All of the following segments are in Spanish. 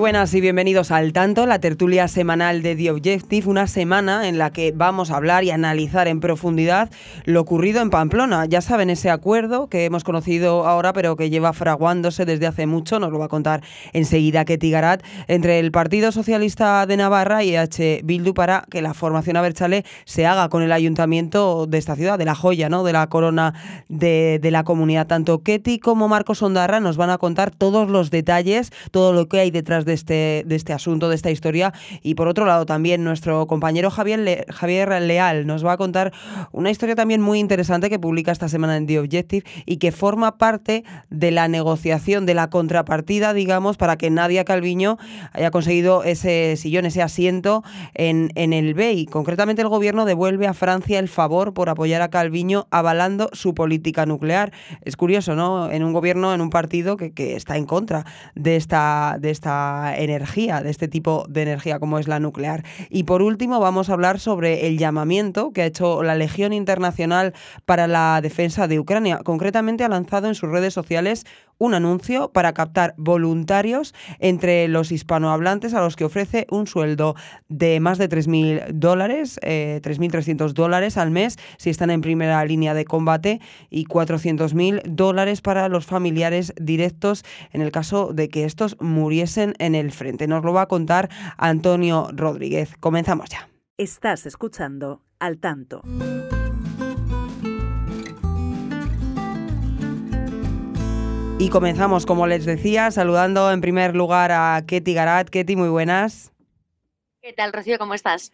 Buenas y bienvenidos al Tanto, la tertulia semanal de The Objective, una semana en la que vamos a hablar y analizar en profundidad lo ocurrido en Pamplona. Ya saben, ese acuerdo que hemos conocido ahora, pero que lleva fraguándose desde hace mucho, nos lo va a contar enseguida Ketty Garat, entre el Partido Socialista de Navarra y H. Bildu para que la formación Aberchale se haga con el ayuntamiento de esta ciudad, de la joya, ¿no? de la corona de, la comunidad. Tanto Ketty como Marcos Ondarra nos van a contar todos los detalles, todo lo que hay detrás de este, de este asunto, de esta historia. Y por otro lado, también nuestro compañero Javier, Javier Leal nos va a contar una historia también muy interesante que publica esta semana en The Objective y que forma parte de la negociación, de la contrapartida, digamos, para que Nadia Calviño haya conseguido ese sillón, ese asiento en, en el BEI. Concretamente, el gobierno devuelve a Francia el favor por apoyar a Calviño avalando su política nuclear. Es curioso, ¿no? En un gobierno, en un partido que, que está en contra de esta, de esta energía, de este tipo de energía como es la nuclear. Y por último vamos a hablar sobre el llamamiento que ha hecho la Legión Internacional para la Defensa de Ucrania. Concretamente ha lanzado en sus redes sociales un anuncio para captar voluntarios entre los hispanohablantes a los que ofrece un sueldo de más de 3.000 dólares, 3.300 eh, dólares al mes si están en primera línea de combate y 400.000 dólares para los familiares directos en el caso de que estos muriesen en el frente. Nos lo va a contar Antonio Rodríguez. Comenzamos ya. Estás escuchando al tanto. Y comenzamos, como les decía, saludando en primer lugar a Ketty Garat. Ketty, muy buenas. ¿Qué tal, Rocío? ¿Cómo estás?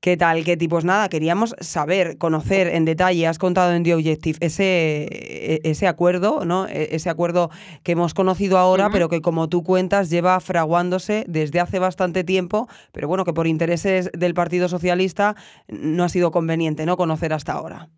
¿Qué tal, Ketty? Pues nada, queríamos saber, conocer en detalle, has contado en The Objective, ese, e, ese acuerdo, ¿no? E, ese acuerdo que hemos conocido ahora, pero que como tú cuentas lleva fraguándose desde hace bastante tiempo, pero bueno, que por intereses del Partido Socialista no ha sido conveniente, ¿no? Conocer hasta ahora.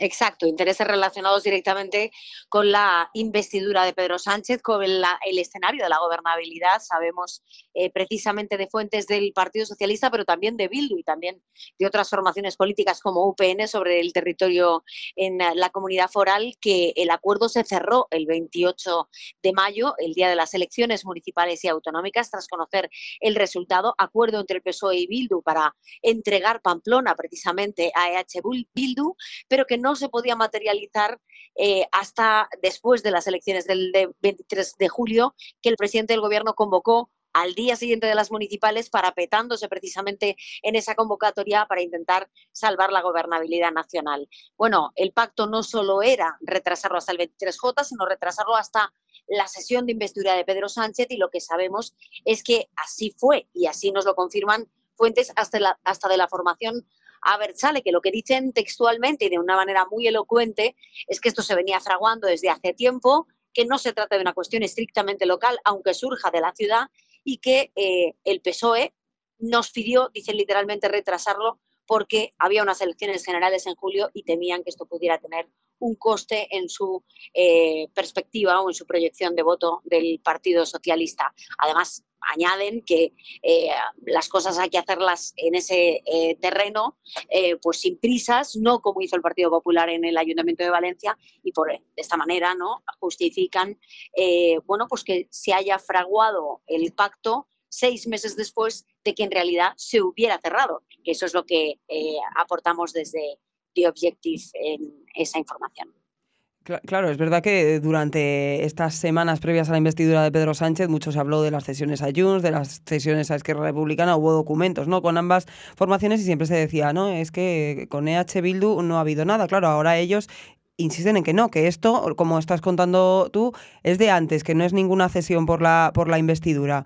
Exacto, intereses relacionados directamente con la investidura de Pedro Sánchez, con el, escenario de la gobernabilidad. Sabemos eh, precisamente de fuentes del Partido Socialista, pero también de Bildu y también de otras formaciones políticas como UPN sobre el territorio en la comunidad foral, que el acuerdo se cerró el 28 de mayo, el día de las elecciones municipales y autonómicas, tras conocer el resultado. Acuerdo entre el PSOE y Bildu para entregar Pamplona precisamente a EH Bildu, pero que no no se podía materializar eh, hasta después de las elecciones del 23 de julio, que el presidente del gobierno convocó al día siguiente de las municipales, parapetándose precisamente en esa convocatoria para intentar salvar la gobernabilidad nacional. Bueno, el pacto no solo era retrasarlo hasta el 23J, sino retrasarlo hasta la sesión de investidura de Pedro Sánchez y lo que sabemos es que así fue y así nos lo confirman fuentes hasta, hasta de la formación a ver, sale que lo que dicen textualmente y de una manera muy elocuente es que esto se venía fraguando desde hace tiempo, que no se trata de una cuestión estrictamente local, aunque surja de la ciudad, y que eh, el PSOE nos pidió, dicen literalmente, retrasarlo porque había unas elecciones generales en julio y temían que esto pudiera tener un coste en su eh, perspectiva o en su proyección de voto del Partido Socialista. Además, añaden que eh, las cosas hay que hacerlas en ese eh, terreno, pues sin prisas, no como hizo el Partido Popular en el Ayuntamiento de Valencia, y por de esta manera no justifican bueno, pues que se haya fraguado el pacto seis meses después de que en realidad se hubiera cerrado, que eso es lo que aportamos desde, Objective en esa información. Claro, es verdad que durante estas semanas previas a la investidura de Pedro Sánchez mucho se habló de las cesiones a Junts, de las cesiones a Esquerra Republicana, hubo documentos ¿no? con ambas formaciones y siempre se decía, no, es que con EH Bildu no ha habido nada. Claro, ahora ellos insisten en que no, que esto, como estás contando tú, es de antes, que no es ninguna cesión por la, por la investidura.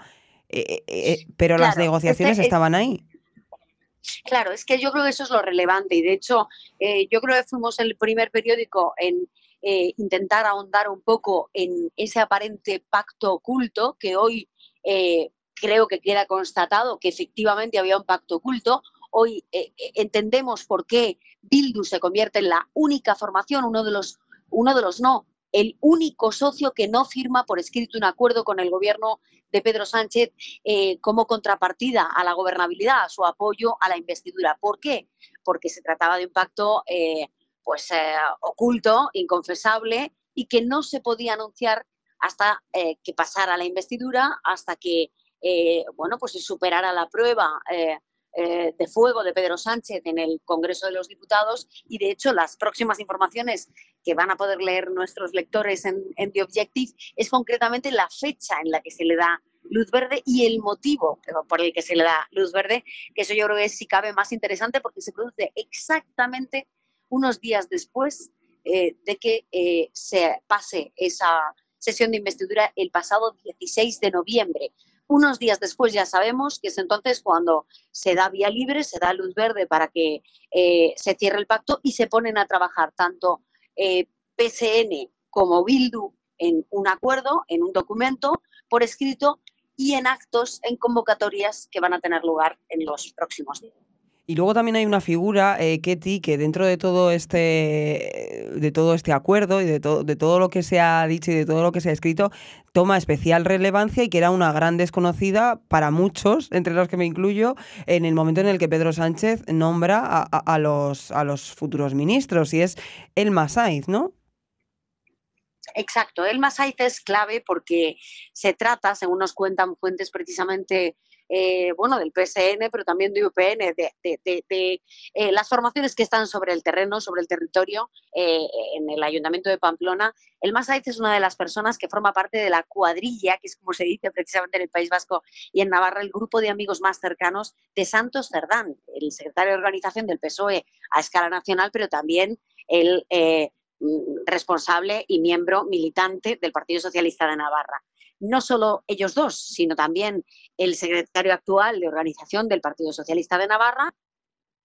Eh, eh, eh, pero las negociaciones estaban ahí. Claro, es que yo creo que eso es lo relevante y de hecho eh, yo creo que fuimos el primer periódico en eh, intentar ahondar un poco en ese aparente pacto oculto que hoy eh, creo que queda constatado que efectivamente había un pacto oculto. Hoy entendemos por qué Bildu se convierte en la única formación, uno de los, uno de los no, el único socio que no firma por escrito un acuerdo con el gobierno de Pedro Sánchez eh, como contrapartida a la gobernabilidad, a su apoyo a la investidura. ¿Por qué? Porque se trataba de un pacto eh, pues, eh, oculto, inconfesable y que no se podía anunciar hasta que pasara la investidura, hasta que bueno, pues se superara la prueba eh, de fuego de Pedro Sánchez en el Congreso de los Diputados. Y de hecho las próximas informaciones que van a poder leer nuestros lectores en, en The Objective es concretamente la fecha en la que se le da luz verde y el motivo por el que se le da luz verde, que eso yo creo que es si cabe más interesante porque se produce exactamente unos días después eh, de que eh, se pase esa sesión de investidura el pasado 16 de noviembre. Unos días después ya sabemos que es entonces cuando se da vía libre, se da luz verde para que eh, se cierre el pacto y se ponen a trabajar tanto PSN como Bildu en un acuerdo, en un documento por escrito y en actos, en convocatorias que van a tener lugar en los próximos días. Y luego también hay una figura, eh, Ketty, que dentro de todo este, de todo este acuerdo y de, de todo lo que se ha dicho y de todo lo que se ha escrito, toma especial relevancia y que era una gran desconocida para muchos, entre los que me incluyo, en el momento en el que Pedro Sánchez nombra a, los, a los futuros ministros, y es el Masaiz, ¿no? Exacto, el Masaiz es clave porque se trata, según nos cuentan fuentes precisamente eh, bueno, del PSN, pero también de UPN, de, eh, las formaciones que están sobre el terreno, sobre el territorio, eh, en el Ayuntamiento de Pamplona. El Masaiz es una de las personas que forma parte de la cuadrilla, que es como se dice precisamente en el País Vasco y en Navarra, el grupo de amigos más cercanos de Santos Cerdán, el secretario de organización del PSOE a escala nacional, pero también el mm, responsable y miembro militante del Partido Socialista de Navarra no solo ellos dos, sino también el secretario actual de organización del Partido Socialista de Navarra,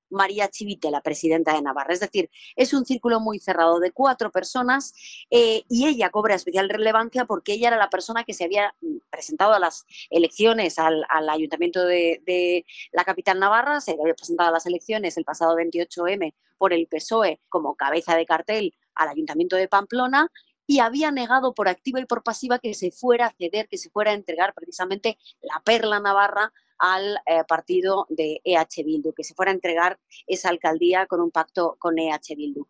María Chivite, la presidenta de Navarra. Es decir, es un círculo muy cerrado de cuatro personas eh, y ella cobra especial relevancia porque ella era la persona que se había presentado a las elecciones al, ayuntamiento de, la capital Navarra, se había presentado a las elecciones el pasado 28M por el PSOE como cabeza de cartel al ayuntamiento de Pamplona y había negado por activa y por pasiva que se fuera a ceder, que se fuera a entregar precisamente la perla navarra al eh, partido de EH Bildu, que se fuera a entregar esa alcaldía con un pacto con EH Bildu.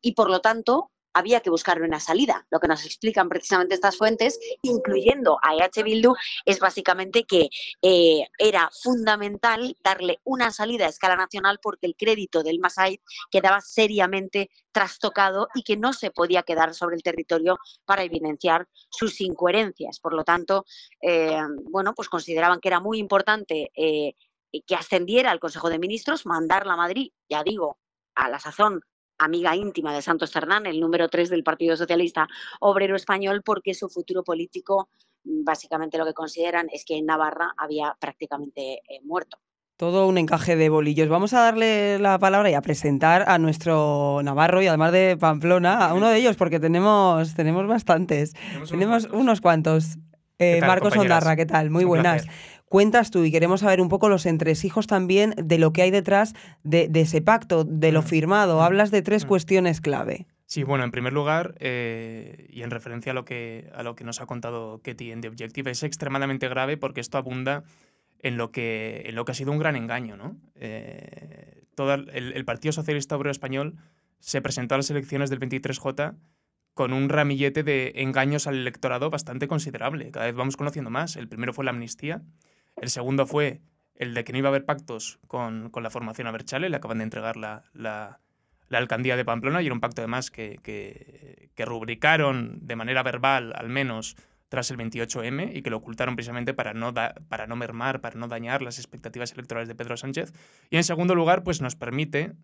Y por lo tanto, había que buscarle una salida. Lo que nos explican precisamente estas fuentes, incluyendo a EH Bildu, es básicamente que eh, era fundamental darle una salida a escala nacional porque el crédito del Masai quedaba seriamente trastocado y que no se podía quedar sobre el territorio para evidenciar sus incoherencias. Por lo tanto, eh, bueno, pues consideraban que era muy importante eh, que ascendiera al Consejo de Ministros, mandarla a Madrid, ya digo, a la sazón amiga íntima de Santos Cerdán, el número 3 del Partido Socialista Obrero Español, porque su futuro político, mm, básicamente lo que consideran es que en Navarra había prácticamente eh, muerto. Todo un encaje de bolillos. Vamos a darle la palabra y a presentar a nuestro Navarro y además de Pamplona, a uno de ellos, porque tenemos, tenemos bastantes. Tenemos, unos cuantos. Eh, Marcos Ondarra, ¿qué tal? Muy buenas cuentas tú y queremos saber un poco los entresijos también de lo que hay detrás de, ese pacto, de lo mm. firmado. Mm. Hablas de tres mm. cuestiones clave. Sí, bueno, en primer lugar, eh, y en referencia a lo, que, a lo que nos ha contado Ketty en The Objective, es extremadamente grave porque esto abunda en lo que, en lo que ha sido un gran engaño. ¿no? Eh, todo el, Partido Socialista Obrero Español se presentó a las elecciones del 23J con un ramillete de engaños al electorado bastante considerable. Cada vez vamos conociendo más. El primero fue la amnistía, el segundo fue el de que no iba a haber pactos con, la formación Aberchale, le acaban de entregar la, la, alcaldía de Pamplona y era un pacto además que, que, rubricaron de manera verbal al menos tras el 28M y que lo ocultaron precisamente para no, para no mermar, para no dañar las expectativas electorales de Pedro Sánchez. Y en segundo lugar, pues nos permite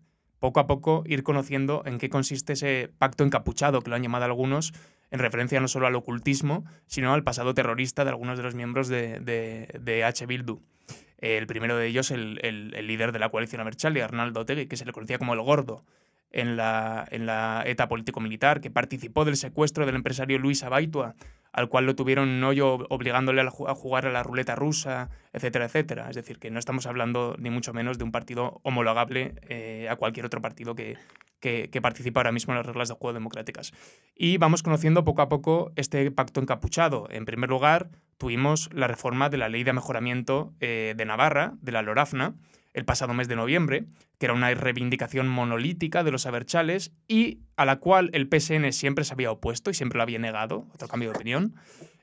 poco a poco ir conociendo en qué consiste ese pacto encapuchado, que lo han llamado algunos, en referencia no solo al ocultismo, sino al pasado terrorista de algunos de los miembros de, H. Bildu. El primero de ellos, el, líder de la coalición Abertzale, Arnaldo Otegi, que se le conocía como el Gordo en la, en la ETA político-militar, que participó del secuestro del empresario Luis Abaitua, al cual lo tuvieron hoyo obligándole a jugar a la ruleta rusa, etcétera, etcétera. Es decir, que no estamos hablando ni mucho menos de un partido homologable eh, a cualquier otro partido que, que, participa ahora mismo en las reglas de juego democráticas. Y vamos conociendo poco a poco este pacto encapuchado. En primer lugar, tuvimos la reforma de la Ley de Mejoramiento eh, de Navarra, de la LORAFNA, el pasado mes de noviembre, que era una reivindicación monolítica de los aberchales y a la cual el PSN siempre se había opuesto y siempre lo había negado, otro cambio de opinión.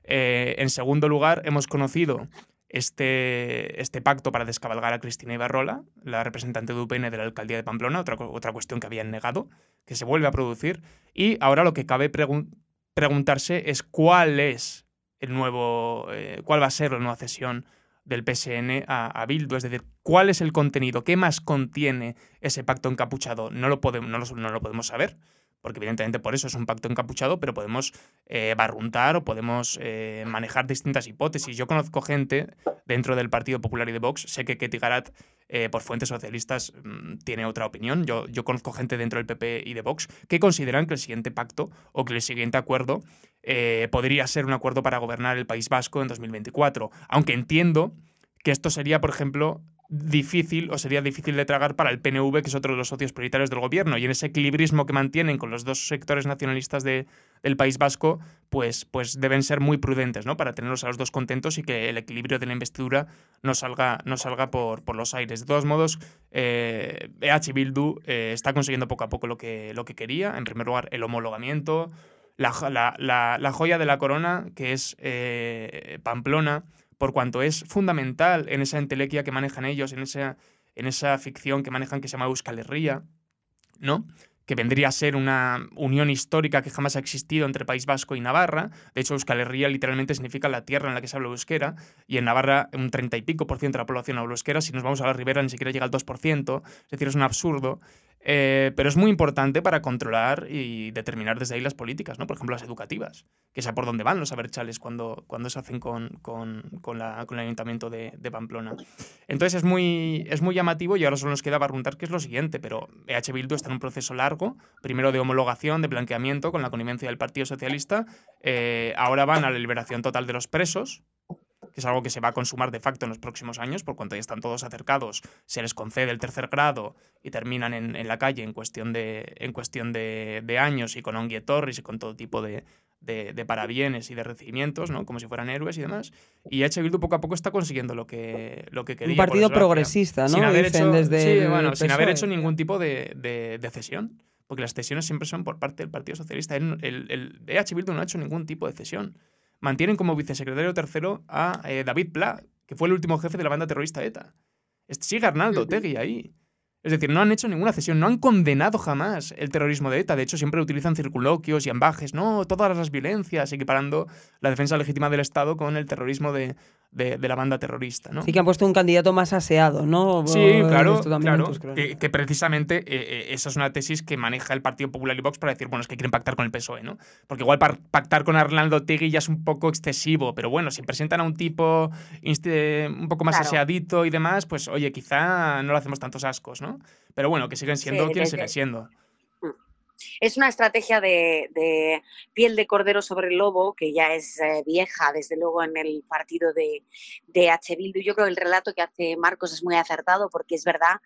Eh, en segundo lugar, hemos conocido este, este pacto para descabalgar a Cristina Ibarrola, la representante de UPN de la alcaldía de Pamplona, otra, otra cuestión que habían negado, que se vuelve a producir. Y ahora lo que cabe preguntarse es cuál es el nuevo, eh, cuál va a ser la nueva cesión del PSN a, Bildu, es decir, cuál es el contenido, qué más contiene ese pacto encapuchado, no lo podemos, no lo podemos saber porque evidentemente por eso es un pacto encapuchado, pero podemos eh, barruntar o podemos eh, manejar distintas hipótesis. Yo conozco gente dentro del Partido Popular y de Vox, sé que Ketty Garat, eh, por fuentes socialistas, mm, tiene otra opinión. Yo, yo conozco gente dentro del PP y de Vox que consideran que el siguiente pacto o que el siguiente acuerdo podría ser un acuerdo para gobernar el País Vasco en 2024, aunque entiendo que esto sería, por ejemplo, difícil o sería difícil de tragar para el PNV, que es otro de los socios prioritarios del gobierno. Y en ese equilibrismo que mantienen con los dos sectores nacionalistas de, del País Vasco, pues, pues deben ser muy prudentes ¿no? para tenerlos a los dos contentos y que el equilibrio de la investidura no salga, no salga por, por los aires. De todos modos, eh, EH Bildu eh, está consiguiendo poco a poco lo que, lo que quería. En primer lugar, el homologamiento, la, la, la, joya de la corona, que es eh, Pamplona por cuanto es fundamental en esa entelequia que manejan ellos, en esa, en esa ficción que manejan que se llama Euskal Herria, ¿no? que vendría a ser una unión histórica que jamás ha existido entre País Vasco y Navarra. De hecho, Euskal Herria literalmente significa la tierra en la que se habla euskera, y en Navarra un 30 y pico por ciento de la población habla euskera. Si nos vamos a la ribera, ni siquiera llega al 2%, es decir, es un absurdo. Eh, pero es muy importante para controlar y determinar desde ahí las políticas, ¿no? Por ejemplo, las educativas, que sea por dónde van los aberchales cuando, cuando se hacen con, con, con, el ayuntamiento de, Pamplona. Entonces es muy, es muy llamativo y ahora solo nos queda barruntar que es lo siguiente, pero EH Bildu está en un proceso largo, primero de homologación, de blanqueamiento con la connivencia del Partido Socialista, eh, ahora van a la liberación total de los presos, que es algo que se va a consumar de facto en los próximos años, por cuanto ya están todos acercados, se les concede el tercer grado y terminan en, la calle en cuestión de, en cuestión de, años y con onguietorris y con todo tipo de, de, parabienes y de recibimientos, ¿no? como si fueran héroes y demás. Y H. Bildu poco a poco está consiguiendo lo que, lo que quería. Un partido progresista, ¿no? Sin haber, hecho, desde bueno, sin haber hecho ningún tipo de, cesión. Porque las cesiones siempre son por parte del Partido Socialista. El, el, el EH Bildu no ha hecho ningún tipo de cesión mantienen como vicesecretario tercero a eh, David Pla, que fue el último jefe de la banda terrorista ETA. Sigue Arnaldo Tegui ahí. Es decir, no han hecho ninguna cesión, no han condenado jamás el terrorismo de ETA. De hecho, siempre utilizan circunloquios y ambajes, no, todas las violencias, equiparando la defensa legítima del Estado con el terrorismo de, de, la banda terrorista. ¿no? Sí que han puesto un candidato más aseado, ¿no? Sí, claro, claro que, precisamente eh, eh, esa es una tesis que maneja el Partido Popular y Vox para decir, bueno, es que quieren pactar con el PSOE, ¿no? Porque igual pactar con Arnaldo Tegui ya es un poco excesivo, pero bueno, si presentan a un tipo un poco más aseadito y demás, pues oye, quizá no le hacemos tantos ascos, ¿no? Pero bueno, que siguen siendo quienes siguen siendo. Es una estrategia de, piel de cordero sobre el lobo que ya es eh, vieja, desde luego, en el partido de, de H. Bildu. Yo creo que el relato que hace Marcos es muy acertado porque es verdad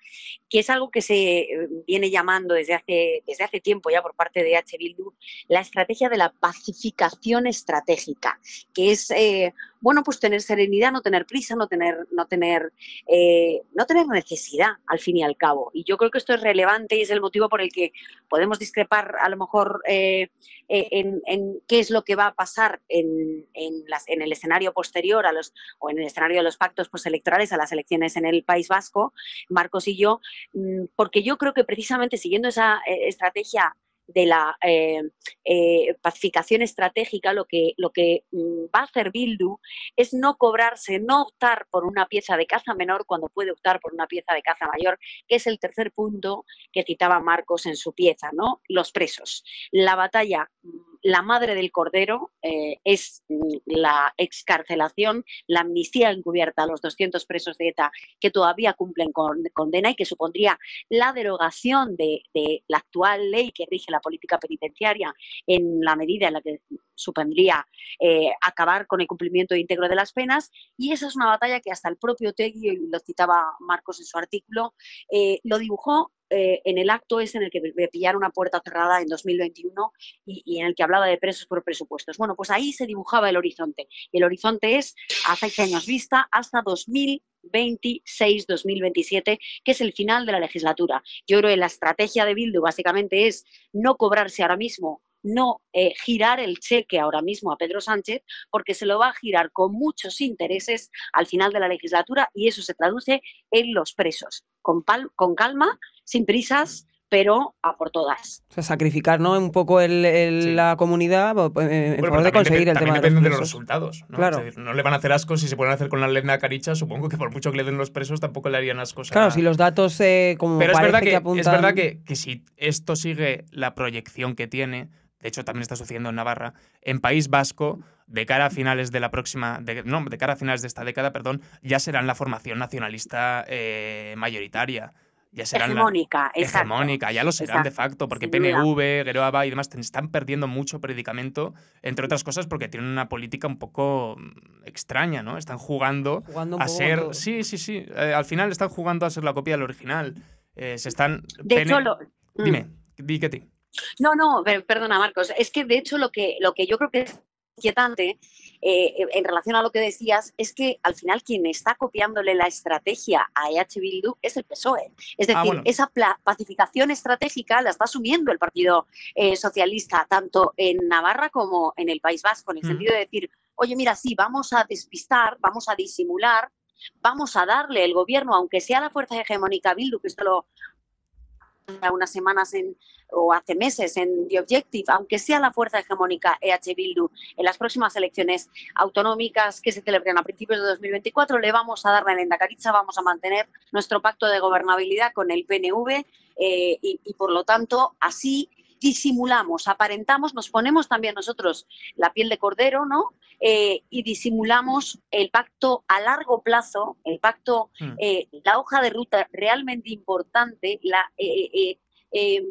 que es algo que se eh, viene llamando desde hace, desde hace tiempo ya por parte de H. Bildu la estrategia de la pacificación estratégica, que es eh, bueno, pues tener serenidad, no tener prisa, no tener, no tener, eh, no tener necesidad, al fin y al cabo. Y yo creo que esto es relevante y es el motivo por el que podemos discrepar a lo mejor eh, eh, en, qué es lo que va a pasar en, en, el escenario posterior a los, o en el escenario de los pactos postelectorales a las elecciones en el País Vasco, Marcos y yo, mm, porque yo creo que precisamente siguiendo esa estrategia de la eh, eh, pacificación estratégica, lo que, lo que mm, va a hacer Bildu es no cobrarse, no optar por una pieza de caza menor cuando puede optar por una pieza de caza mayor, que es el tercer punto que citaba Marcos en su pieza, ¿no? Los presos. La batalla mm, la madre del cordero eh, es la excarcelación, la amnistía encubierta a los 200 presos de ETA que todavía cumplen con condena y que supondría la derogación de, la actual ley que rige la política penitenciaria en la medida en la que supondría eh, acabar con el cumplimiento íntegro de las penas y esa es una batalla que hasta el propio Tegui, lo citaba Marcos en su artículo, eh, lo dibujó eh, en el acto ese en el que pillaron una puerta cerrada en 2021 y, y, en el que hablaba de presos por presupuestos. Bueno, pues ahí se dibujaba el horizonte. Y el horizonte es a seis años vista hasta 2026-2027, que es el final de la legislatura. Yo creo que la estrategia de Bildu básicamente es no cobrarse ahora mismo no eh, girar el cheque ahora mismo a Pedro Sánchez, porque se lo va a girar con muchos intereses al final de la legislatura y eso se traduce en los presos, con, pal con calma, sin prisas, pero a por todas. O sea, sacrificar ¿no? un poco el, el, sí. la comunidad eh, en bueno, favor de conseguir el tema depende de los, de los resultados. ¿no? Claro. Decir, no le van a hacer asco si se pueden hacer con la lena caricha. Supongo que por mucho que le den los presos tampoco le harían asco. Claro, si los datos eh, como Pero es parece verdad que, que apuntan... es verdad que, que si esto sigue la proyección que tiene, de hecho también está sucediendo en Navarra, en País Vasco, de cara a finales de la próxima, de, no, de cara a finales de esta década, perdón, ya serán la formación nacionalista eh, mayoritaria. Ya serán hegemónica, la, hegemónica, ya lo serán exacto. de facto, porque PNV. Geroaba y demás están perdiendo mucho predicamento, entre otras cosas porque tienen una política un poco mm, extraña, ¿no? Están jugando, jugando a ser, todo. sí, sí, sí, eh, al final están jugando a ser la copia del original. Eh, se están. De hecho, lo... Dime, mm. di que ti. No, no, perdona Marcos, es que de hecho lo que, lo que yo creo que es inquietante eh, en relación a lo que decías es que al final quien está copiándole la estrategia a EH Bildu es el PSOE. Es decir, ah, bueno. esa pacificación estratégica la está asumiendo el Partido eh, Socialista tanto en Navarra como en el País Vasco, en el mm. sentido de decir, oye, mira, sí, vamos a despistar, vamos a disimular, vamos a darle el gobierno, aunque sea la fuerza hegemónica Bildu, que esto lo unas semanas en, o hace meses en The Objective, aunque sea la fuerza hegemónica EH Bildu en las próximas elecciones autonómicas que se celebren a principios de 2024, le vamos a dar la Endacaricha, vamos a mantener nuestro pacto de gobernabilidad con el PNV eh, y, por lo tanto, así disimulamos, aparentamos, nos ponemos también nosotros la piel de cordero, ¿no? Eh, y disimulamos el pacto a largo plazo, el pacto, mm. eh, la hoja de ruta realmente importante, la eh, em,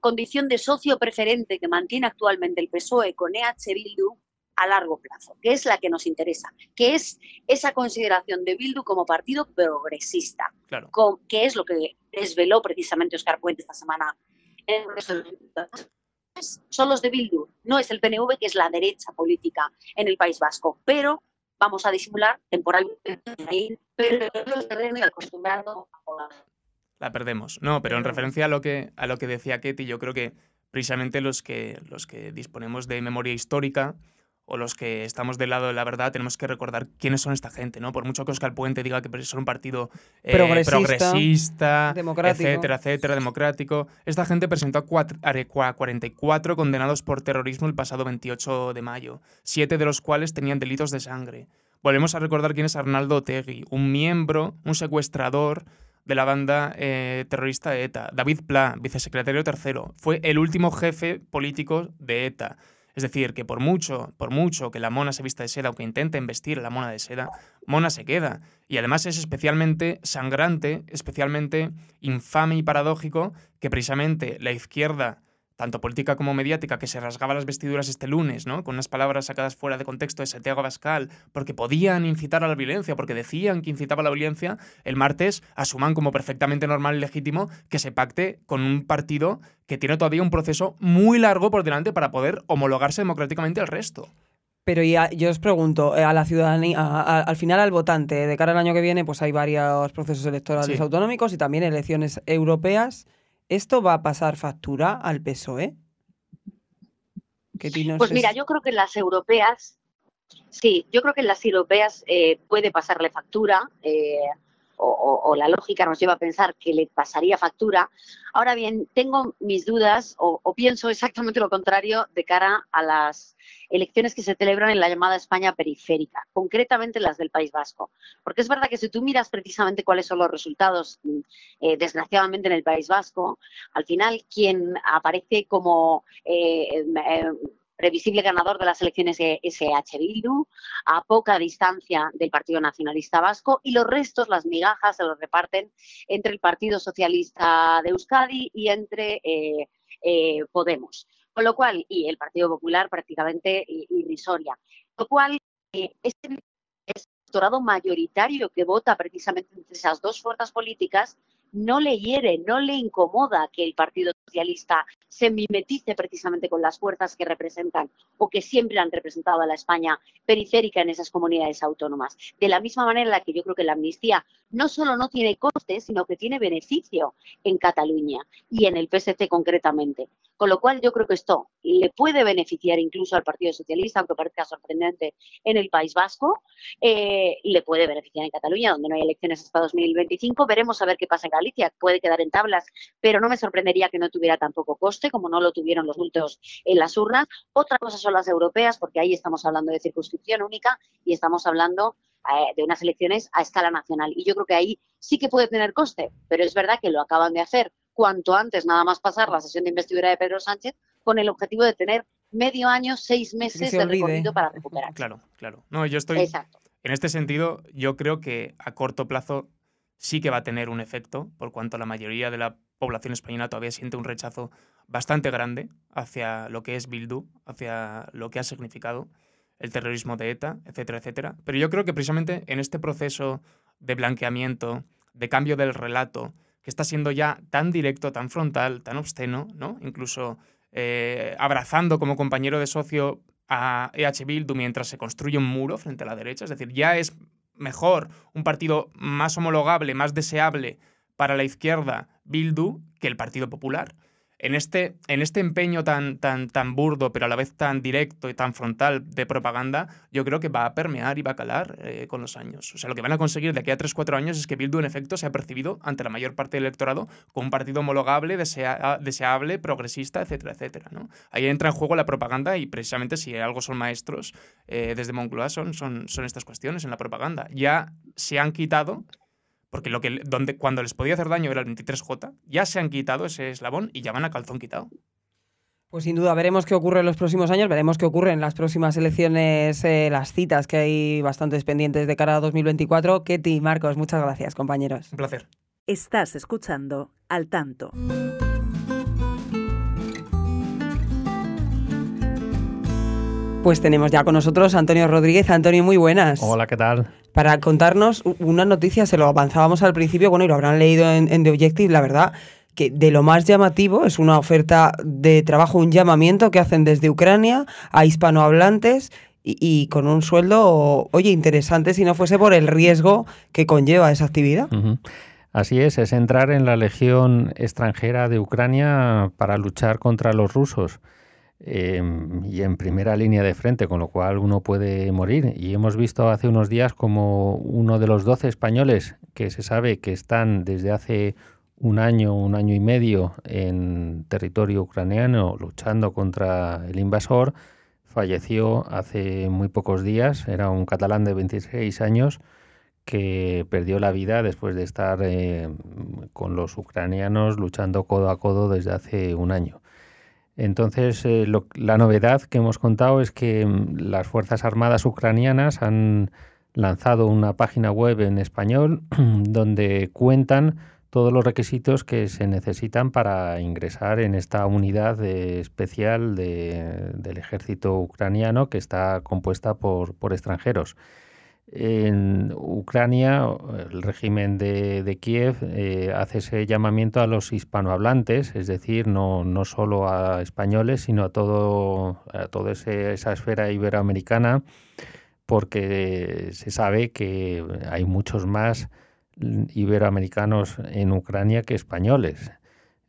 condición de socio preferente que mantiene actualmente el PSOE con EH Bildu a largo plazo, que es la que nos interesa, que es esa consideración de Bildu como partido progresista, claro. con, que es lo que desveló precisamente Oscar Puente esta semana son los de Bildu, no es el PNV, que es la derecha política en el País Vasco, pero vamos a disimular temporalmente, la perdemos. No, pero en referencia a lo que, a lo que decía Ketty, yo creo que precisamente los que, los que disponemos de memoria histórica o los que estamos del lado de la verdad, tenemos que recordar quiénes son esta gente, ¿no? Por mucho que Oscar Puente diga que son un partido eh, progresista, progresista etcétera, etcétera, democrático. Esta gente presentó a, cuatro, a 44 condenados por terrorismo el pasado 28 de mayo, siete de los cuales tenían delitos de sangre. Volvemos a recordar quién es Arnaldo Otegui, un miembro, un secuestrador de la banda eh, terrorista de ETA. David Pla, vicesecretario tercero, fue el último jefe político de ETA. Es decir, que por mucho, por mucho que la mona se vista de seda o que intenten vestir a la mona de seda, mona se queda. Y además es especialmente sangrante, especialmente infame y paradójico que precisamente la izquierda tanto política como mediática, que se rasgaba las vestiduras este lunes, ¿no? Con unas palabras sacadas fuera de contexto de Santiago Abascal, porque podían incitar a la violencia, porque decían que incitaba a la violencia, el martes asuman como perfectamente normal y legítimo que se pacte con un partido que tiene todavía un proceso muy largo por delante para poder homologarse democráticamente al resto. Pero ya, yo os pregunto, eh, a la ciudadanía, a, a, al final al votante, de cara al año que viene, pues hay varios procesos electorales sí. autonómicos y también elecciones europeas. ¿Esto va a pasar factura al PSOE? pues mira, yo creo que las europeas, sí, yo creo que las europeas eh, puede pasarle factura. Eh, o, la lógica nos lleva a pensar que le pasaría factura. Ahora bien, tengo mis dudas o, o, pienso exactamente lo contrario de cara a las elecciones que se celebran en la llamada España periférica, concretamente las del País Vasco. Porque es verdad que si tú miras precisamente cuáles son los resultados, eh, desgraciadamente en el País Vasco, al final quien aparece como eh, eh, previsible ganador de las elecciones SH Bildu, a poca distancia del Partido Nacionalista Vasco, y los restos, las migajas, se los reparten entre el Partido Socialista de Euskadi y entre eh, eh, Podemos. Con lo cual, y el Partido Popular prácticamente irrisoria. Lo cual, eh, este electorado mayoritario que vota precisamente entre esas dos fuerzas políticas no le hiere, no le incomoda que el Partido Socialista se mimetice precisamente con las fuerzas que representan o que siempre han representado a la España periférica en esas comunidades autónomas. De la misma manera en la que yo creo que la amnistía no solo no tiene coste, sino que tiene beneficio en Cataluña y en el PSC concretamente. Con lo cual yo creo que esto le puede beneficiar incluso al Partido Socialista, aunque parezca sorprendente en el País Vasco, eh, le puede beneficiar en Cataluña, donde no hay elecciones hasta 2025. Veremos a ver qué pasa en Galicia, puede quedar en tablas, pero no me sorprendería que no tuviera tampoco coste, como no lo tuvieron los bultos en las urnas. Otra cosa son las europeas, porque ahí estamos hablando de circunscripción única y estamos hablando eh, de unas elecciones a escala nacional. Y yo creo que ahí sí que puede tener coste, pero es verdad que lo acaban de hacer cuanto antes, nada más pasar la sesión de investidura de Pedro Sánchez, con el objetivo de tener medio año, seis meses de recorrido para recuperar. Claro, claro. No, yo estoy. Exacto. En este sentido, yo creo que a corto plazo sí que va a tener un efecto, por cuanto la mayoría de la población española todavía siente un rechazo bastante grande hacia lo que es Bildu, hacia lo que ha significado el terrorismo de ETA, etcétera, etcétera. Pero yo creo que precisamente en este proceso de blanqueamiento, de cambio del relato, que está siendo ya tan directo, tan frontal, tan obsceno, ¿no? Incluso eh, abrazando como compañero de socio a EH Bildu mientras se construye un muro frente a la derecha. Es decir, ya es mejor un partido más homologable, más deseable para la izquierda, Bildu, que el Partido Popular en este, en este empeño tan, tan, tan burdo, pero a la vez tan directo y tan frontal de propaganda, yo creo que va a permear y va a calar eh, con los años. O sea, lo que van a conseguir de aquí a 3-4 años es que Bildu, en efecto, se ha percibido ante la mayor parte del electorado como un partido homologable, deseable, progresista, etcétera, etcétera. ¿no? Ahí entra en juego la propaganda y precisamente si algo son maestros eh, desde Moncloa son, son, son estas cuestiones en la propaganda. Ya se han quitado porque lo que, donde, cuando les podía hacer daño era el 23J, ya se han quitado ese eslabón y ya van a calzón quitado. Pues sin duda, veremos qué ocurre en los próximos años, veremos qué ocurre en las próximas elecciones, eh, las citas que hay bastantes pendientes de cara a 2024. Ketty, Marcos, muchas gracias, compañeros. Un placer. Estás escuchando Al Tanto. Pues tenemos ya con nosotros a Antonio Rodríguez. Antonio, muy buenas. Hola, ¿qué tal? Para contarnos una noticia, se lo avanzábamos al principio, bueno, y lo habrán leído en, The Objective, la verdad, que de lo más llamativo es una oferta de trabajo, un llamamiento que hacen desde Ucrania a hispanohablantes y, con un sueldo, oye, interesante si no fuese por el riesgo que conlleva esa actividad. Así es, es entrar en la legión extranjera de Ucrania para luchar contra los rusos. Em, y en primera línea de frente, con lo cual uno puede morir. Y hemos visto hace unos días como uno de los 12 españoles que se sabe que están desde hace un año, un año y medio en territorio ucraniano luchando contra el invasor, falleció hace muy pocos días. Era un catalán de 26 años que perdió la vida después de estar eh, con los ucranianos luchando codo a codo desde hace un año. Entonces, eh, la novedad que hemos contado es que mm, las Fuerzas Armadas ucranianas han lanzado una página web en español donde cuentan todos los requisitos que se necesitan para ingresar en esta unidad especial del ejército ucraniano que está compuesta por extranjeros. En Ucrania, el régimen de, Kiev eh, hace ese llamamiento a los hispanohablantes, es decir, no, no solo a españoles, sino a, todo, a toda esa esfera iberoamericana, porque se sabe que hay muchos más iberoamericanos en Ucrania que españoles.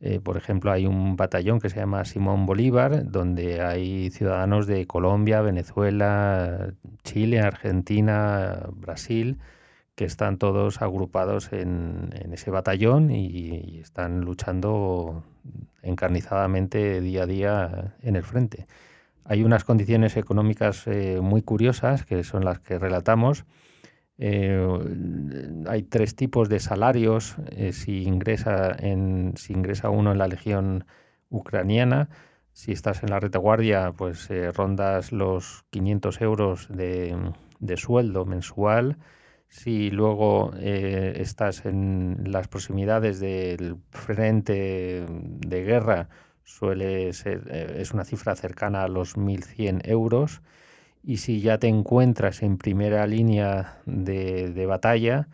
Eh, por ejemplo, hay un batallón que se llama Simón Bolívar, donde hay ciudadanos de Colombia, Venezuela, Chile, Argentina, Brasil, que están todos agrupados en, ese batallón y, están luchando encarnizadamente día a día en el frente. Hay unas condiciones económicas eh, muy curiosas, que son las que relatamos, eh, hay tres tipos de salarios eh, si, ingresa uno en la legión ucraniana. Si estás en la retaguardia, pues eh, rondas los 500 euros de, sueldo mensual. Si luego estás en las proximidades del frente de guerra, suele ser, es una cifra cercana a los 1.100 euros y si ya te encuentras en primera línea de, de batalla,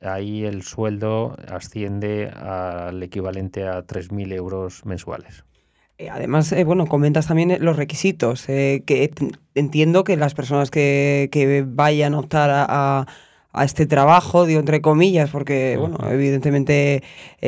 ahí el sueldo asciende al equivalente a 3.000 euros mensuales. Eh, además, eh, bueno, comentas también los requisitos, eh, que entiendo que las personas que, que vayan a optar a, a, este trabajo, digo entre comillas, porque, bueno, evidentemente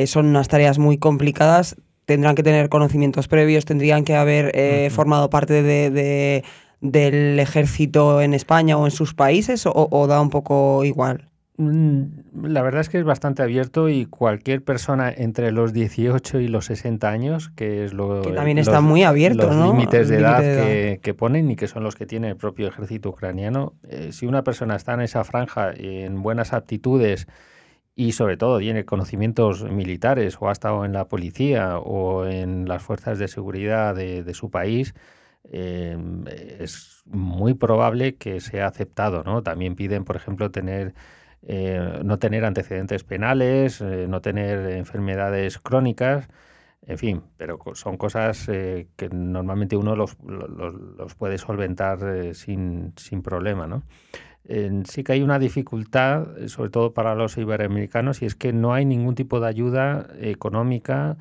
son unas tareas muy complicadas, tendrán que tener conocimientos previos, tendrían que haber formado parte de, de, del ejército en España o en sus países, o, o da un poco igual. Mm, la verdad es que es bastante abierto y cualquier persona entre los 18 y los 60 años, que es lo que también está muy abierto, los límites de, edad, Que, ponen y que son los que tiene el propio ejército ucraniano. Eh, si una persona está en esa franja en buenas aptitudes y sobre todo tiene conocimientos militares o ha estado en la policía o en las fuerzas de seguridad de, su país, eh, es muy probable que sea aceptado. ¿no? También piden, por ejemplo, tener eh, no tener antecedentes penales, eh, no tener enfermedades crónicas, en fin, pero son cosas eh, que normalmente uno los, los, puede solventar sin, sin, problema. ¿no? sí que hay una dificultad, sobre todo para los iberoamericanos, y es que no hay ningún tipo de ayuda económica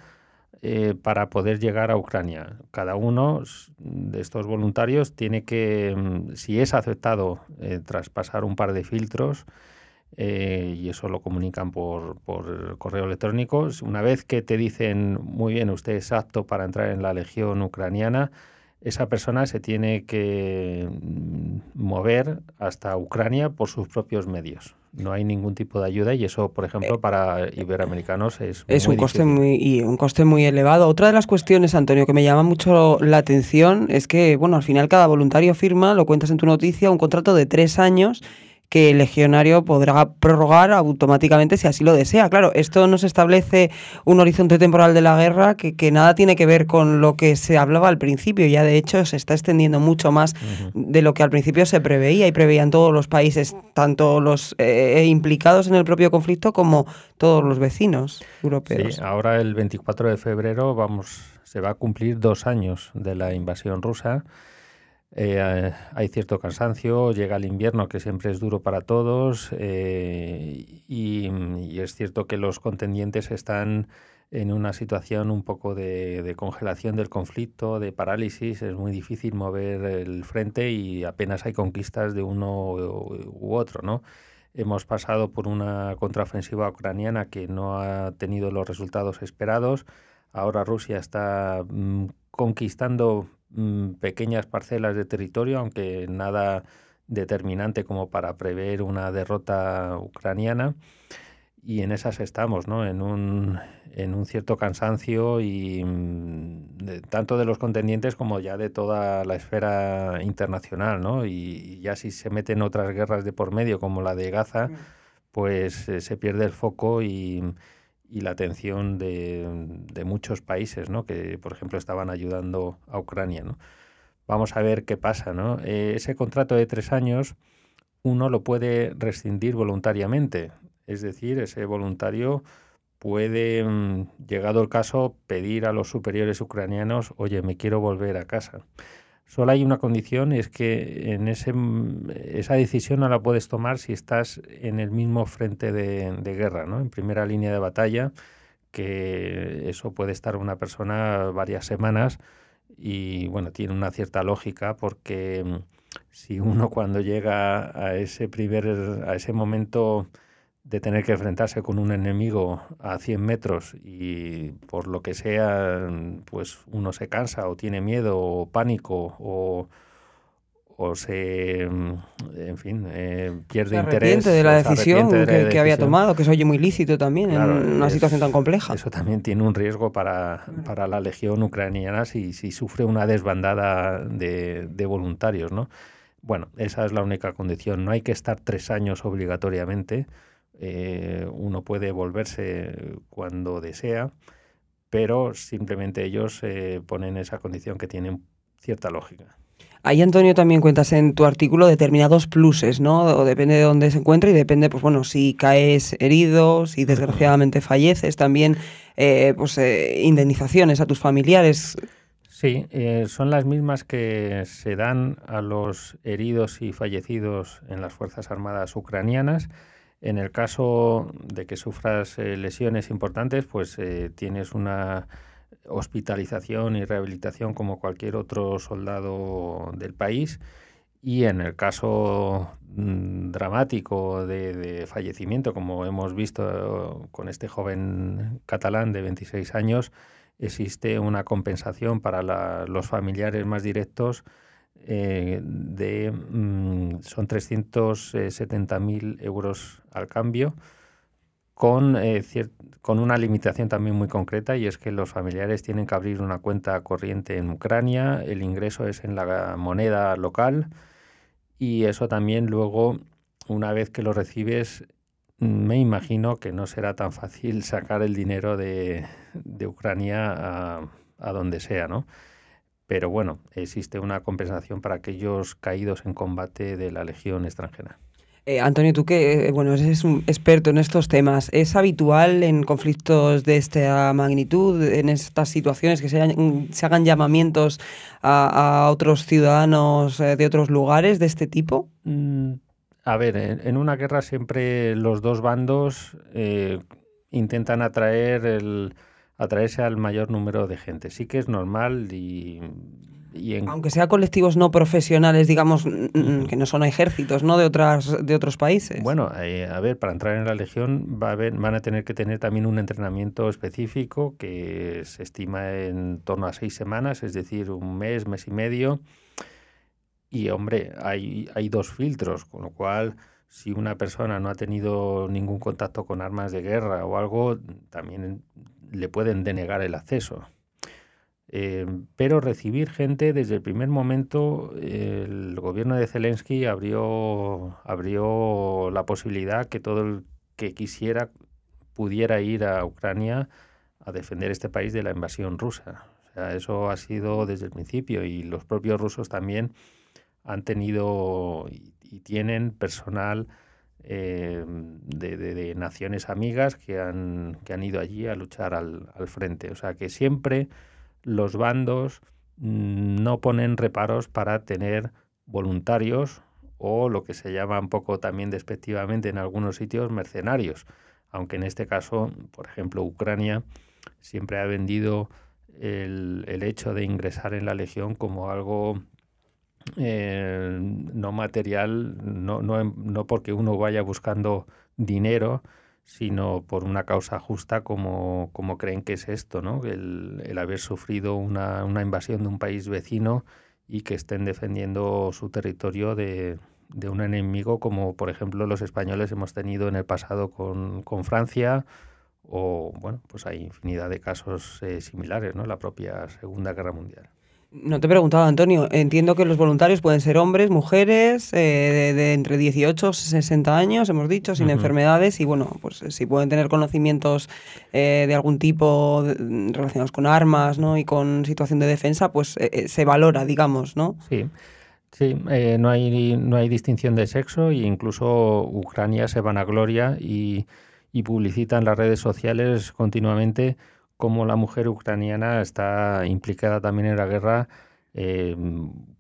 para poder llegar a Ucrania. Cada uno de estos voluntarios tiene que, mm, si es aceptado tras pasar un par de filtros, eh, y eso lo comunican por, por, correo electrónico. Una vez que te dicen, muy bien, usted es apto para entrar en la Legión ucraniana, esa persona se tiene que mm, mover hasta Ucrania por sus propios medios. No hay ningún tipo de ayuda y eso, por ejemplo, para iberoamericanos es, es un coste muy y un coste muy elevado. Otra de las cuestiones, Antonio, que me llama mucho la atención es que, bueno, al final cada voluntario firma, lo cuentas en tu noticia, un contrato de tres años que el legionario podrá prorrogar automáticamente si así lo desea. Claro, esto no se establece un horizonte temporal de la guerra que, que nada tiene que ver con lo que se hablaba al principio. Ya de hecho se está extendiendo mucho más de lo que al principio se preveía y preveían todos los países, tanto los eh, implicados en el propio conflicto como todos los vecinos europeos. Sí, ahora el 24 de febrero vamos, se va a cumplir dos años de la invasión rusa. Eh, hay cierto cansancio, llega el invierno que siempre es duro para todos eh, y, es cierto que los contendientes están en una situación un poco de, congelación del conflicto, de parálisis, es muy difícil mover el frente y apenas hay conquistas de uno u otro, ¿no? Hemos pasado por una contraofensiva ucraniana que no ha tenido los resultados esperados. Ahora Rusia está mm, conquistando Mm, pequeñas parcelas de territorio, aunque nada determinante como para prever una derrota ucraniana. Y en esas estamos, ¿no? En un, en un cierto cansancio y mm, tanto de los contendientes como ya de toda la esfera internacional, ¿no? Y, ya si se meten otras guerras de por medio, como la de Gaza, mm. pues eh, se pierde el foco y, y la atención de, muchos países, ¿no? que por ejemplo estaban ayudando a Ucrania. ¿no? Vamos a ver qué pasa. ¿no? Eh, ese contrato de tres años uno lo puede rescindir voluntariamente, es decir, ese voluntario puede, mm, llegado el caso, pedir a los superiores ucranianos, oye, me quiero volver a casa. Solo hay una condición, es que en ese, esa decisión no la puedes tomar si estás en el mismo frente de, guerra, ¿no? en primera línea de batalla, que eso puede estar una persona varias semanas y bueno, tiene una cierta lógica porque mm, si uno cuando llega a ese primer, a ese momento de tener que enfrentarse con un enemigo a 100 metros y por lo que sea, pues uno se cansa o tiene miedo o pánico o, o se, en fin, eh, pierde interés. de la decisión que, había tomado, que se oye muy lícito también en una situación tan compleja. Eso también tiene un riesgo para, para la legión ucraniana si, si sufre una desbandada de, de voluntarios, ¿no? Bueno, esa es la única condición. No hay que estar tres años obligatoriamente eh, uno puede volverse cuando desea, pero simplemente ellos eh, ponen esa condición que tiene cierta lógica. Ahí, Antonio, también cuentas en tu artículo determinados pluses, ¿no? O depende de dónde se encuentre y depende, pues bueno, si caes herido, si desgraciadamente falleces, también, eh, pues, eh, indemnizaciones a tus familiares. Sí, eh, son las mismas que se dan a los heridos y fallecidos en las Fuerzas Armadas ucranianas. En el caso de que sufras lesiones importantes, pues tienes una hospitalización y rehabilitación como cualquier otro soldado del país. Y en el caso mm, dramático de, fallecimiento, como hemos visto con este joven catalán de 26 años, existe una compensación para los familiares más directos eh, de mm, son 370.000 euros al cambio con, eh, con una limitación también muy concreta y es que los familiares tienen que abrir una cuenta corriente en Ucrania, el ingreso es en la moneda local y eso también luego, una vez que lo recibes, me imagino que no será tan fácil sacar el dinero de, Ucrania a, a donde sea, ¿no? Pero bueno, existe una compensación para aquellos caídos en combate de la Legión extranjera. Eh, Antonio, tú que eh, bueno, eres un experto en estos temas, ¿es habitual en conflictos de esta magnitud, en estas situaciones, que se, hagan llamamientos a, otros ciudadanos eh, de otros lugares de este tipo? Mm, a ver, en, una guerra siempre los dos bandos intentan atraer el, atraerse al mayor número de gente. Sí que es normal y aunque sea colectivos no profesionales, digamos, que no son ejércitos, ¿no? De otras de otros países. Bueno, eh, a ver, para entrar en la legión va a van a tener que tener también un entrenamiento específico que se estima en torno a seis semanas, es decir, un mes, mes y medio. Y hombre, hay, hay dos filtros, con lo cual si una persona no ha tenido ningún contacto con armas de guerra o algo, también le pueden denegar el acceso. Eh, pero recibir gente desde el primer momento, el gobierno de Zelensky abrió, abrió la posibilidad que todo el que quisiera pudiera ir a Ucrania a defender este país de la invasión rusa. Eso ha sido desde el principio y los propios rusos también han tenido y, tienen personal eh, de, naciones amigas que han, que han ido allí a luchar al, al frente. O sea que siempre los bandos mm, no ponen reparos para tener voluntarios o lo que se llama un poco también despectivamente en algunos sitios mercenarios, aunque en este caso, por ejemplo, Ucrania siempre ha vendido el, hecho de ingresar en la legión como algo eh, no material, no, no, no porque uno vaya buscando dinero, sino por una causa justa como, como creen que es esto, ¿no? el, el haber sufrido una, una, invasión de un país vecino y que estén defendiendo su territorio de, de, un enemigo como por ejemplo los españoles hemos tenido en el pasado con, con Francia o bueno, pues hay infinidad de casos eh, similares, ¿no? La propia Segunda Guerra Mundial. No te he preguntado, Antonio. Entiendo que los voluntarios pueden ser hombres, mujeres, eh, de, entre 18 y 60 años, hemos dicho, sin enfermedades. Y bueno, pues si pueden tener conocimientos eh, de algún tipo relacionados con armas ¿no? y con situación de defensa, pues eh, se valora, digamos, ¿no? Sí. Sí, no, hay, no hay distinción de sexo e incluso Ucrania se vanagloria y, y publicita en las redes sociales continuamente cómo la mujer ucraniana está implicada también en la guerra eh,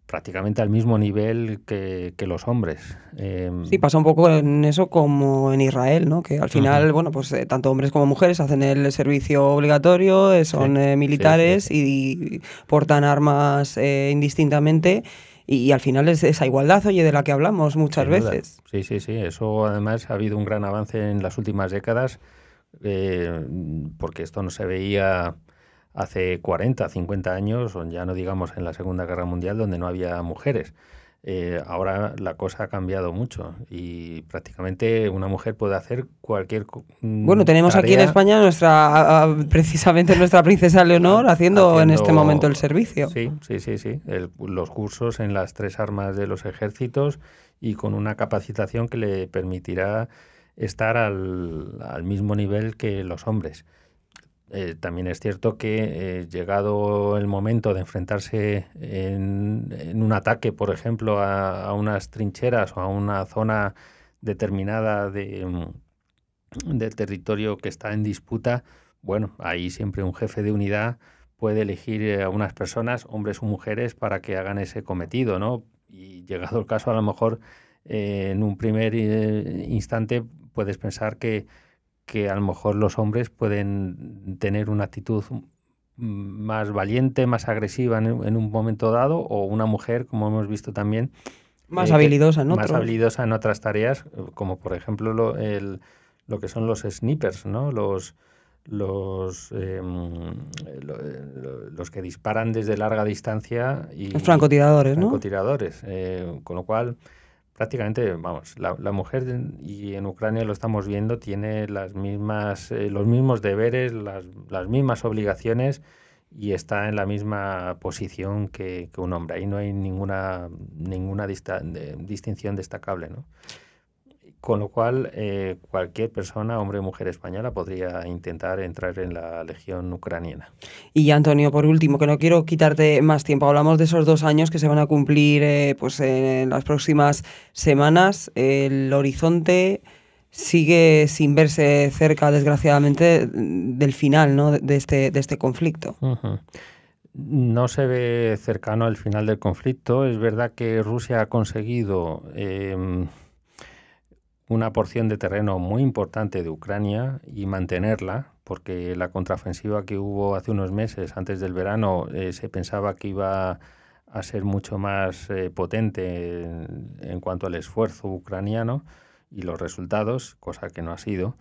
prácticamente al mismo nivel que, los hombres. Eh, sí, pasa un poco en eso como en Israel, ¿no? Que al final, bueno, pues eh, tanto hombres como mujeres hacen el servicio obligatorio, son militares y, portan armas indistintamente. Y, al final es esa igualdad, oye, de la que hablamos muchas veces. Sí, sí, sí. Eso además ha habido un gran avance en las últimas décadas eh, porque esto no se veía hace 40, 50 años, o ya no digamos en la Segunda Guerra Mundial, donde no había mujeres. Eh, ahora la cosa ha cambiado mucho y prácticamente una mujer puede hacer cualquier mm, bueno tenemos aquí en España nuestra precisamente nuestra princesa Leonor haciendo, en este momento el servicio sí sí sí sí los cursos en las tres armas de los ejércitos y con una capacitación que le permitirá estar al, mismo nivel que los hombres. eh, también es cierto que eh, llegado el momento de enfrentarse en, un ataque, por ejemplo, a, unas trincheras o a una zona determinada de, mm, del territorio que está en disputa, bueno, ahí siempre un jefe de unidad puede elegir a unas personas, hombres o mujeres, para que hagan ese cometido, ¿no? Y llegado el caso, a lo mejor en un primer instante puedes pensar que que a lo mejor los hombres pueden tener una actitud más valiente, más agresiva en, un momento dado, o una mujer, como hemos visto también, más eh, habilidosa, ¿no? Más habilidosa en otras tareas, como por ejemplo lo, el, lo que son los snipers, ¿no? Los, los, em, los que disparan desde larga distancia y los francotiradores, francotiradores, eh, con lo cual prácticamente, vamos, la, mujer, y en Ucrania lo estamos viendo, tiene las mismas, eh, los mismos deberes, las, las, mismas obligaciones y está en la misma posición que, un hombre. Ahí no hay ninguna, ninguna distinción destacable, ¿no? Con lo cual, eh, cualquier persona, hombre o mujer española, podría intentar entrar en la legión ucraniana. Y Antonio, por último, que no quiero quitarte más tiempo, hablamos de esos dos años que se van a cumplir eh, pues en las próximas semanas. El horizonte sigue sin verse cerca, desgraciadamente, del final ¿no? de, este, de este conflicto. No se ve cercano al final del conflicto. Es verdad que Rusia ha conseguido... Em, una porción de terreno muy importante de Ucrania y mantenerla, porque la contraofensiva que hubo hace unos meses, antes del verano, eh, se pensaba que iba a ser mucho más eh, potente en, cuanto al esfuerzo ucraniano y los resultados, cosa que no ha sido.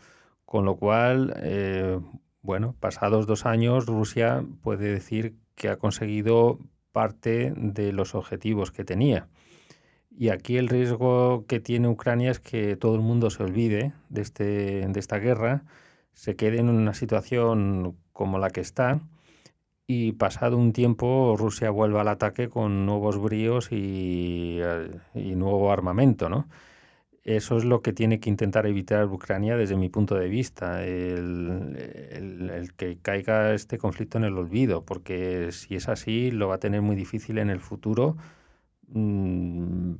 Con lo cual, eh, bueno, pasados dos años, Rusia puede decir que ha conseguido parte de los objetivos que tenía. Y aquí el riesgo que tiene Ucrania es que todo el mundo se olvide de, este, de esta guerra, se quede en una situación como la que está y pasado un tiempo Rusia vuelva al ataque con nuevos bríos y, y nuevo armamento, ¿no? Eso es lo que tiene que intentar evitar Ucrania desde mi punto de vista, el, el, que caiga este conflicto en el olvido, porque si es así lo va a tener muy difícil en el futuro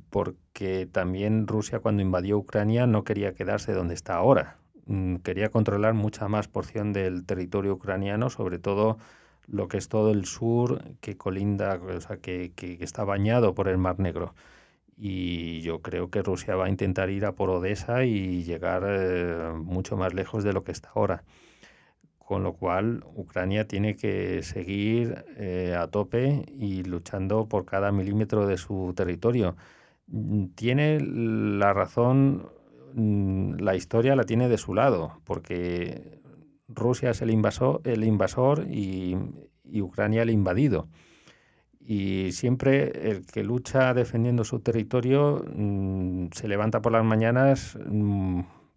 porque también Rusia cuando invadió Ucrania no quería quedarse donde está ahora. Mm, quería controlar mucha más porción del territorio ucraniano, sobre todo lo que es todo el sur que colinda, o sea, que, está bañado por el Mar Negro. Y yo creo que Rusia va a intentar ir a por Odessa y llegar eh, mucho más lejos de lo que está ahora con lo cual Ucrania tiene que seguir eh, a tope y luchando por cada milímetro de su territorio. Mm, tiene la razón, mm, la historia la tiene de su lado, porque Rusia es el invasor, el invasor y, Ucrania el invadido. Y siempre el que lucha defendiendo su territorio mm, se levanta por las mañanas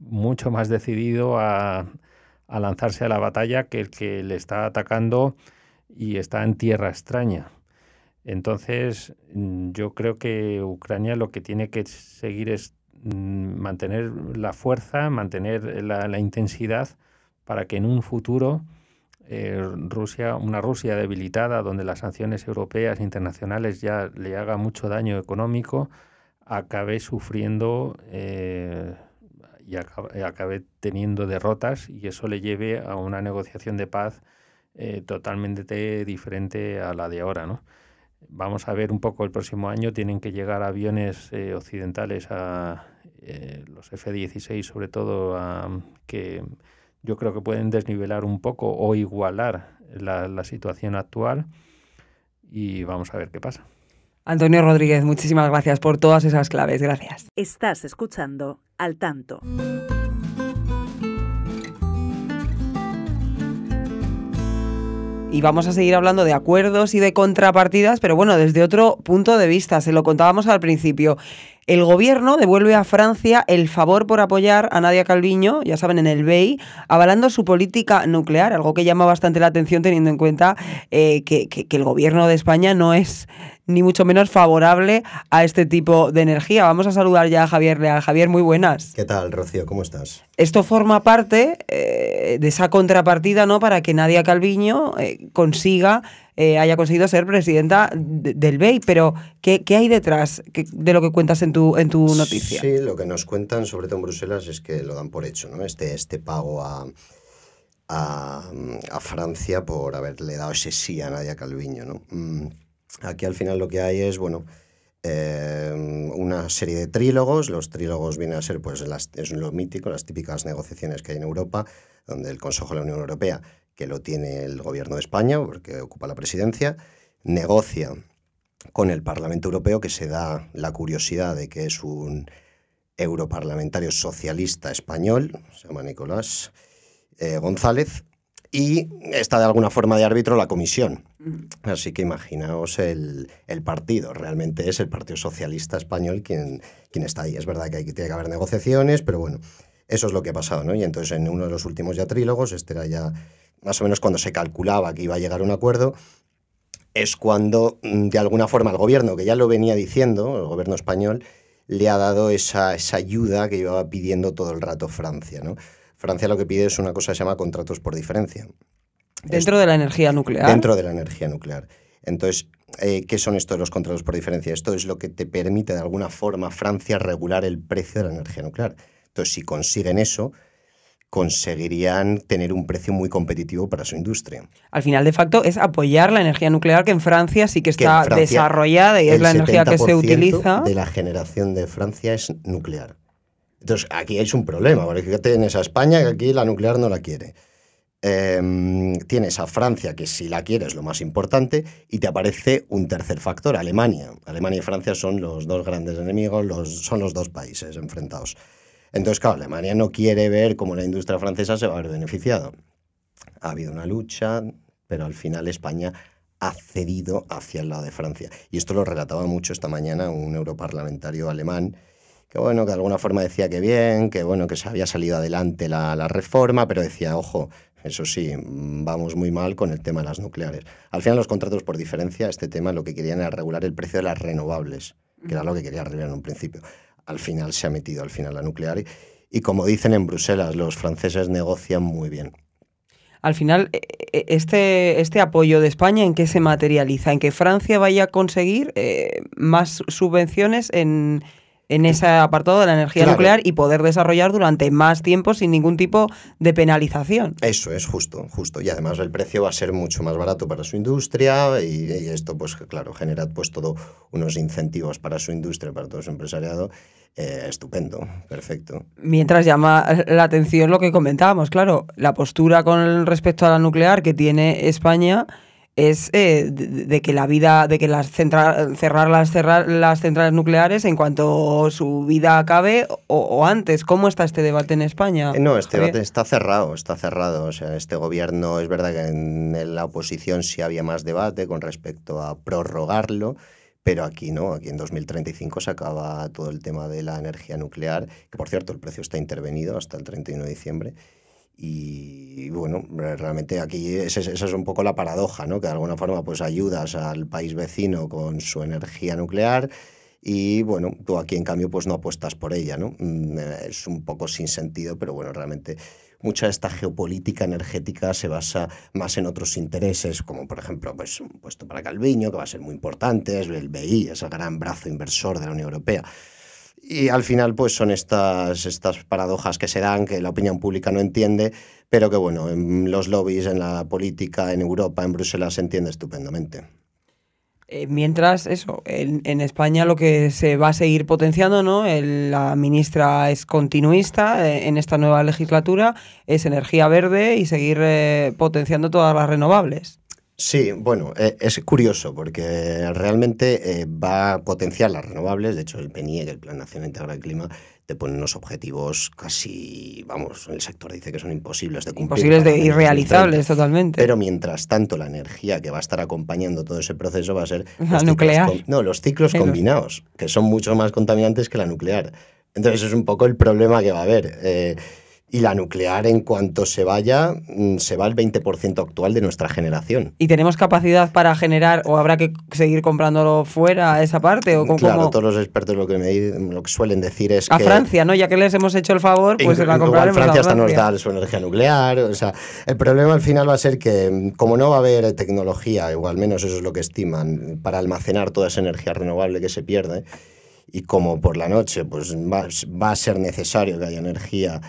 mucho más decidido a, a lanzarse a la batalla que el que le está atacando y está en tierra extraña. Entonces, mm, yo creo que Ucrania lo que tiene que seguir es mm, mantener la fuerza, mantener la, intensidad para que en un futuro eh, Rusia, una Rusia debilitada, donde las sanciones europeas e internacionales ya le haga mucho daño económico, acabe sufriendo eh, y acabe, teniendo derrotas y eso le lleve a una negociación de paz eh, totalmente diferente a la de ahora. ¿no? Vamos a ver un poco el próximo año, tienen que llegar aviones eh, occidentales a eh, los F-16 sobre todo, que yo creo que pueden desnivelar un poco o igualar la, la situación actual y vamos a ver qué pasa. Antonio Rodríguez, muchísimas gracias por todas esas claves. Gracias. Estás escuchando al tanto. y vamos a seguir hablando de acuerdos y de contrapartidas, pero bueno, desde otro punto de vista, se lo contábamos al principio. El gobierno devuelve a Francia el favor por apoyar a Nadia Calviño, ya saben, en el BEI, avalando su política nuclear, algo que llama bastante la atención teniendo en cuenta eh, que, que el gobierno de España no es ni mucho menos favorable a este tipo de energía. Vamos a saludar ya a Javier Leal. Javier, muy buenas. ¿Qué tal, Rocío? ¿Cómo estás? Esto forma parte eh, de esa contrapartida, ¿no? Para que Nadia Calviño eh, consiga, eh, haya conseguido ser presidenta del BEI. Pero, ¿qué, hay detrás de lo que cuentas en tu, en tu noticia? Sí, lo que nos cuentan, sobre todo en Bruselas, es que lo dan por hecho, ¿no? Este, este pago a, a, Francia por haberle dado ese sí a Nadia Calviño, ¿no? Mm, Aquí al final lo que hay es, bueno, em, una serie de trílogos. Los trílogos vienen a ser, pues, es lo mítico, las típicas negociaciones que hay en Europa, donde el Consejo de la Unión Europea, que lo tiene el gobierno de España, porque ocupa la presidencia, negocia con el Parlamento Europeo, que se da la curiosidad de que es un europarlamentario socialista español, se llama Nicolás eh, González, y está de alguna forma de árbitro la comisión. Así que imaginaos el, partido. Realmente es el Partido Socialista Español quien, quien está ahí. Es verdad que hay, tiene que haber negociaciones, pero bueno, eso es lo que ha pasado, ¿no? Y entonces en uno de los últimos ya trílogos, este era ya más o menos cuando se calculaba que iba a llegar un acuerdo, es cuando mm, de alguna forma el gobierno, que ya lo venía diciendo, el gobierno español, le ha dado esa, esa ayuda que iba pidiendo todo el rato Francia, ¿no? Francia lo que pide es una cosa que se llama contratos por diferencia. Dentro de la energía nuclear. Dentro de la energía nuclear. Entonces, eh, ¿qué son estos los contratos por diferencia? Esto es lo que te permite de alguna forma Francia regular el precio de la energía nuclear. Entonces, si consiguen eso, conseguirían tener un precio muy competitivo para su industria. Al final, de facto, es apoyar la energía nuclear que en Francia sí que está desarrollada y es la energía que se utiliza. De la generación de Francia es nuclear. Entonces, aquí hay un problema, porque tienes a España que aquí la nuclear no la quiere. Em, tienes a Francia, que si la quiere es lo más importante, y te aparece un tercer factor, Alemania. Alemania y Francia son los dos grandes enemigos, los, son los dos países enfrentados. Entonces, claro, Alemania no quiere ver cómo la industria francesa se va a ver beneficiado. Ha habido una lucha, pero al final España ha cedido hacia el lado de Francia. Y esto lo relataba mucho esta mañana un europarlamentario alemán que bueno, que de alguna forma decía que bien, que bueno, que se había salido adelante la, la reforma, pero decía, ojo, eso sí, vamos muy mal con el tema de las nucleares. Al final los contratos por diferencia, este tema lo que querían era regular el precio de las renovables, que era lo que quería arreglar en un principio. Al final se ha metido al final la nuclear y, como dicen en Bruselas, los franceses negocian muy bien. Al final, e, e, este, este apoyo de España, ¿en qué se materializa? ¿En que Francia vaya a conseguir eh, más subvenciones en, en ese apartado de la energía nuclear y poder desarrollar durante más tiempo sin ningún tipo de penalización. Eso es justo, justo. Y además el precio va a ser mucho más barato para su industria y, esto, pues claro, genera pues todo unos incentivos para su industria, para todo su empresariado. Eh, estupendo, perfecto. Mientras llama la atención lo que comentábamos, claro, la postura con respecto a la nuclear que tiene España es eh, de, que la vida, de que las cerrar las cerrar las centrales nucleares en cuanto su vida acabe o, antes. ¿Cómo está este debate en España? Eh, no, este debate está cerrado, está cerrado. O sea, este gobierno es verdad que en la oposición sí había más debate con respecto a prorrogarlo. Pero aquí no, aquí en 2035 se acaba todo el tema de la energía nuclear, que por cierto el precio está intervenido hasta el 31 de diciembre. Y bueno, realmente aquí esa es, un poco la paradoja, ¿no? Que de alguna forma pues ayudas al país vecino con su energía nuclear y bueno, tú aquí en cambio pues no apuestas por ella, ¿no? Mm, es un poco sin sentido, pero bueno, realmente mucha de esta geopolítica energética se basa más en otros intereses, como por ejemplo pues un puesto para Calviño, que va a ser muy importante, es el BI, ese gran brazo inversor de la Unión Europea. Y al final, pues son estas, estas paradojas que se dan, que la opinión pública no entiende, pero que bueno, en los lobbies, en la política, en Europa, en Bruselas se entiende estupendamente. Eh, mientras, eso, en, España lo que se va a seguir potenciando, ¿no? la ministra es continuista eh, en esta nueva legislatura, es energía verde y seguir eh, potenciando todas las renovables. Sí, bueno, eh, es curioso porque realmente eh, va a potenciar las renovables. De hecho, el PNIEC, el Plan Nacional Integral del Clima, te ponen unos objetivos casi, vamos, el sector dice que son imposibles de cumplir. Imposibles de irrealizables totalmente. Pero mientras tanto, la energía que va a estar acompañando todo ese proceso va a ser... La nuclear. no, los ciclos combinados, que son mucho más contaminantes que la nuclear. Entonces, es un poco el problema que va a haber. Eh, y la nuclear, en cuanto se vaya, mm, se va al 20% actual de nuestra generación. ¿Y tenemos capacidad para generar o habrá que seguir comprándolo fuera esa parte? O claro, todos los expertos lo que, me, lo que suelen decir es a Francia, ¿no? Ya que les hemos hecho el favor, pues la compraremos Francia hasta nos da su energía nuclear. O sea, el problema al final va a ser que, mm, como no va a haber tecnología, o al menos eso es lo que estiman, para almacenar toda esa energía renovable que se pierde, y como por la noche pues va, va a ser necesario que haya energía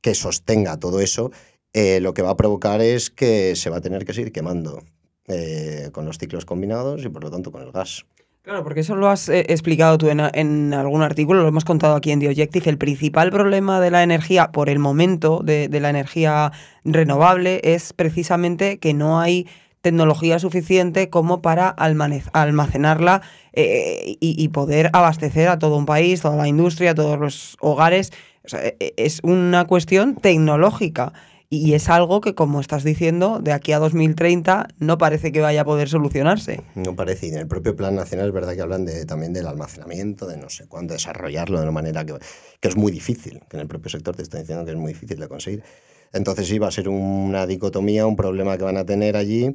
que sostenga todo eso, eh, lo que va a provocar es que se va a tener que seguir quemando eh, con los ciclos combinados y por lo tanto con el gas. Claro, porque eso lo has eh, explicado tú en, algún artículo, lo hemos contado aquí en The Objective. El principal problema de la energía, por el momento, de, la energía renovable, es precisamente que no hay tecnología suficiente como para almacenarla y, poder abastecer a todo un país, toda la industria, todos los hogares e, e, es una cuestión tecnológica y es algo que, como estás diciendo, de aquí a 2030 no parece que vaya a poder solucionarse. No parece, y en el propio Plan Nacional es verdad que hablan de, también del almacenamiento, de no sé cuándo desarrollarlo de una manera que, que es muy difícil, que en el propio sector te está diciendo que es muy difícil de conseguir. Entonces sí, va a ser una dicotomía, un problema que van a tener allí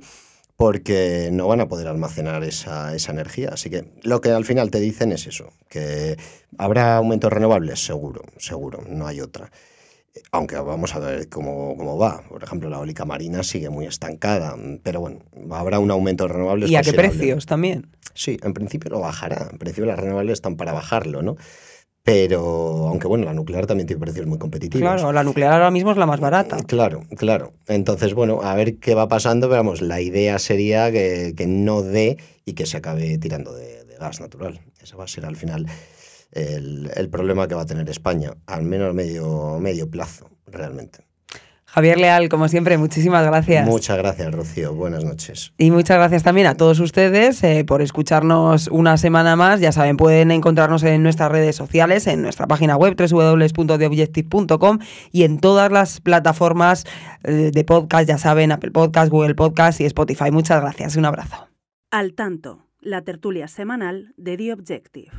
porque no van a poder almacenar esa, esa, energía. Así que lo que al final te dicen es eso, que habrá aumentos renovables, seguro, seguro, no hay otra. Aunque vamos a ver cómo, cómo va. Por ejemplo, la eólica marina sigue muy estancada, pero bueno, habrá un aumento de renovables. ¿Y a qué precios también? Sí, en principio lo bajará. En principio las renovables están para bajarlo, ¿no? Pero, aunque bueno, la nuclear también tiene precios muy competitivos. Claro, la nuclear ahora mismo es la más barata. Claro, claro. Entonces, bueno, a ver qué va pasando, pero vamos, la idea sería que, no dé y que se acabe tirando de, gas natural. Ese va a ser al final el, el, problema que va a tener España, al menos medio, medio plazo, realmente. Javier Leal, como siempre, muchísimas gracias. Muchas gracias, Rocío. Buenas noches. Y muchas gracias también a todos ustedes eh, por escucharnos una semana más. Ya saben, pueden encontrarnos en nuestras redes sociales, en nuestra página web www.theobjective.com y en todas las plataformas eh, de podcast, ya saben, Apple Podcast, Google Podcast y Spotify. Muchas gracias. Un abrazo. Al tanto, la tertulia semanal de The Objective.